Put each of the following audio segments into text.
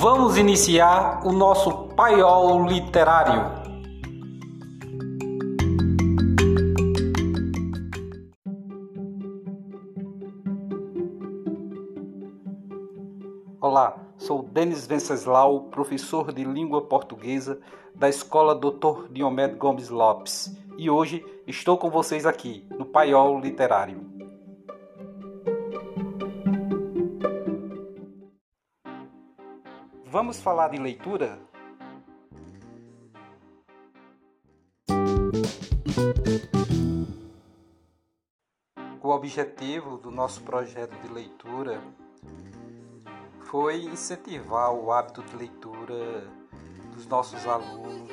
Vamos iniciar o nosso paiol literário. Olá, sou Denis Venceslau, professor de língua portuguesa da Escola Dr. Diomedes Gomes Lopes, e hoje estou com vocês aqui no Paiol Literário. Vamos falar de leitura? O objetivo do nosso projeto de leitura foi incentivar o hábito de leitura dos nossos alunos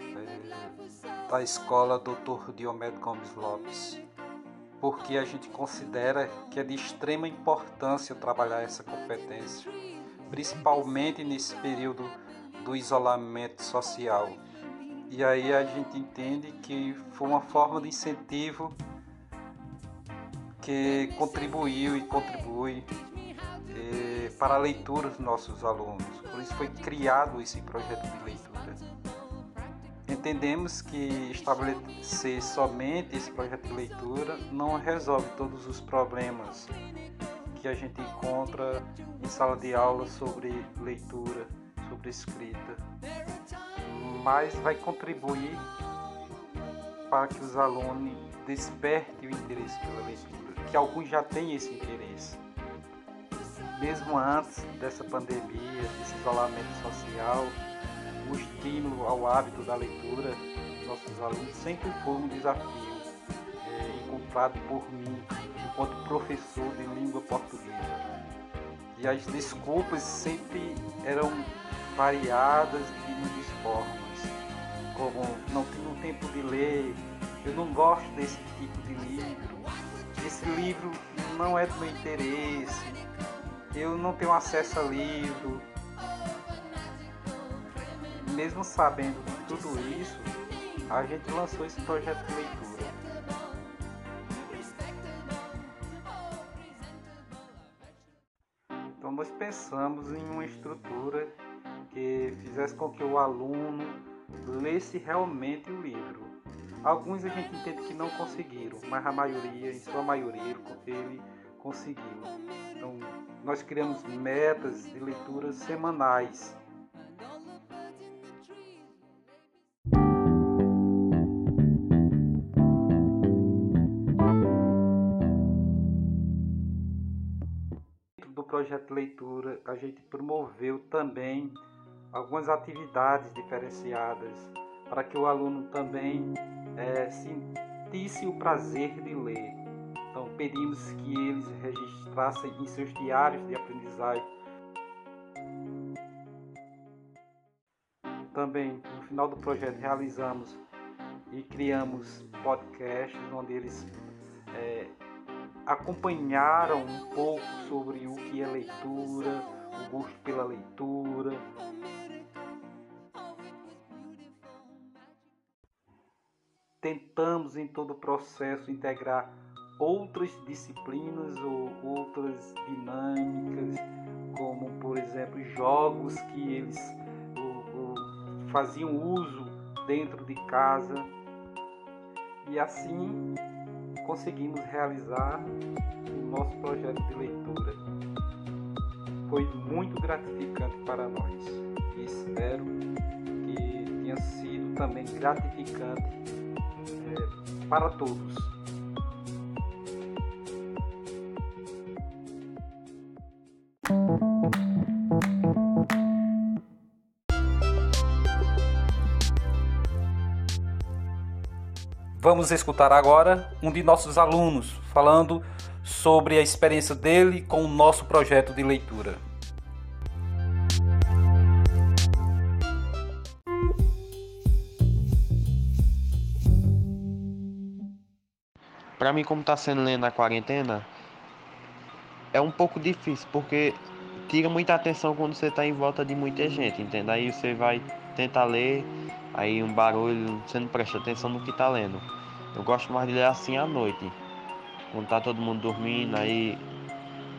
é, da escola Dr. Diomedes Gomes Lopes, porque a gente considera que é de extrema importância trabalhar essa competência principalmente nesse período do isolamento social. E aí a gente entende que foi uma forma de incentivo que contribuiu e contribui eh, para a leitura dos nossos alunos. Por isso foi criado esse projeto de leitura. Entendemos que estabelecer somente esse projeto de leitura não resolve todos os problemas que a gente encontra em sala de aula sobre leitura, sobre escrita, mas vai contribuir para que os alunos despertem o interesse pela leitura, que alguns já têm esse interesse. Mesmo antes dessa pandemia, desse isolamento social, o estímulo ao hábito da leitura dos nossos alunos sempre foi um desafio é, encontrado por mim enquanto professor de língua portuguesa. E as desculpas sempre eram variadas de muitas formas, como não tenho tempo de ler, eu não gosto desse tipo de livro, esse livro não é do meu interesse, eu não tenho acesso a livro. Mesmo sabendo de tudo isso, a gente lançou esse projeto de leitura. Então nós pensamos em uma estrutura que fizesse com que o aluno lesse realmente o livro. Alguns a gente entende que não conseguiram, mas a maioria, em sua maioria, ele conseguiu. Então nós criamos metas de leituras semanais projeto leitura, a gente promoveu também algumas atividades diferenciadas para que o aluno também é, sentisse o prazer de ler. Então, pedimos que eles registrassem em seus diários de aprendizagem. Também, no final do projeto, realizamos e criamos podcasts onde eles é, acompanharam um pouco sobre o que é leitura, o gosto pela leitura. Tentamos em todo o processo integrar outras disciplinas ou outras dinâmicas, como por exemplo jogos que eles faziam uso dentro de casa. E assim conseguimos realizar o nosso projeto de leitura. Foi muito gratificante para nós e espero que tenha sido também gratificante é, para todos. Vamos escutar agora um de nossos alunos falando sobre a experiência dele com o nosso projeto de leitura. Para mim, como está sendo lendo na quarentena, é um pouco difícil, porque tira muita atenção quando você está em volta de muita gente, entende? Aí você vai tentar ler, aí um barulho, você não presta atenção no que está lendo. Eu gosto mais de ler assim à noite. Quando tá todo mundo dormindo, aí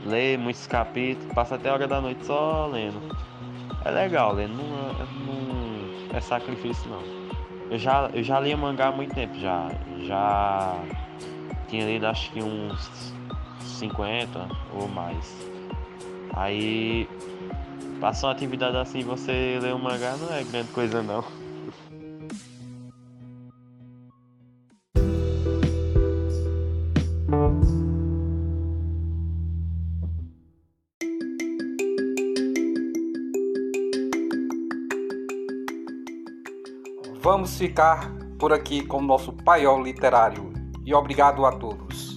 lê muitos capítulos, passa até a hora da noite só lendo. é legal, ler, não, não é sacrifício não. Eu já, eu já li mangá há muito tempo, já. Já tinha lido acho que uns 50 ou mais. Aí passar uma atividade assim você ler um mangá não é grande coisa não. Vamos ficar por aqui com o nosso paiol literário e obrigado a todos.